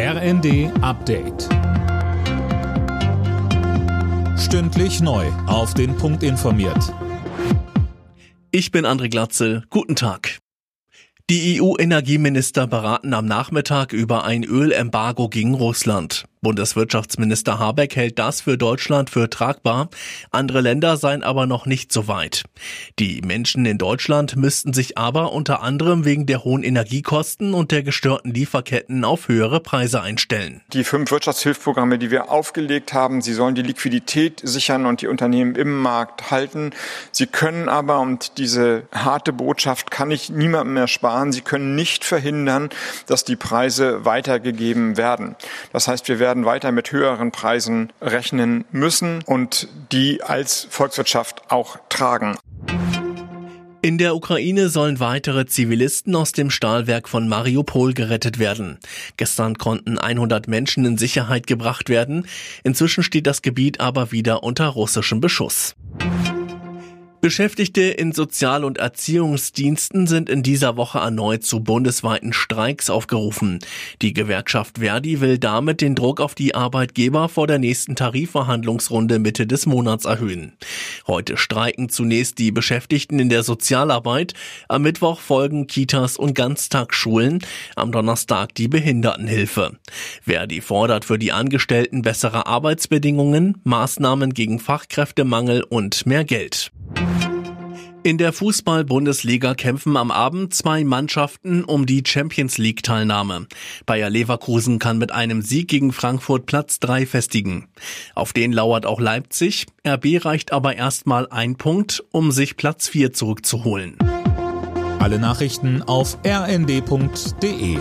RND Update. Stündlich neu. Auf den Punkt informiert. Ich bin André Glatzel. Guten Tag. Die EU-Energieminister beraten am Nachmittag über ein Ölembargo gegen Russland. Bundeswirtschaftsminister Habeck hält das für Deutschland für tragbar. Andere Länder seien aber noch nicht so weit. Die Menschen in Deutschland müssten sich aber unter anderem wegen der hohen Energiekosten und der gestörten Lieferketten auf höhere Preise einstellen. Die fünf Wirtschaftshilfsprogramme, die wir aufgelegt haben, sie sollen die Liquidität sichern und die Unternehmen im Markt halten. Sie können aber, und diese harte Botschaft kann ich niemandem mehr sparen, sie können nicht verhindern, dass die Preise weitergegeben werden. Das heißt, wir werden werden weiter mit höheren Preisen rechnen müssen und die als Volkswirtschaft auch tragen. In der Ukraine sollen weitere Zivilisten aus dem Stahlwerk von Mariupol gerettet werden. Gestern konnten 100 Menschen in Sicherheit gebracht werden. Inzwischen steht das Gebiet aber wieder unter russischem Beschuss. Beschäftigte in Sozial- und Erziehungsdiensten sind in dieser Woche erneut zu bundesweiten Streiks aufgerufen. Die Gewerkschaft Verdi will damit den Druck auf die Arbeitgeber vor der nächsten Tarifverhandlungsrunde Mitte des Monats erhöhen. Heute streiken zunächst die Beschäftigten in der Sozialarbeit, am Mittwoch folgen Kitas und Ganztagsschulen, am Donnerstag die Behindertenhilfe. Verdi fordert für die Angestellten bessere Arbeitsbedingungen, Maßnahmen gegen Fachkräftemangel und mehr Geld. In der Fußball-Bundesliga kämpfen am Abend zwei Mannschaften um die Champions League-Teilnahme. Bayer Leverkusen kann mit einem Sieg gegen Frankfurt Platz drei festigen. Auf den lauert auch Leipzig. RB reicht aber erstmal ein Punkt, um sich Platz vier zurückzuholen. Alle Nachrichten auf rnd.de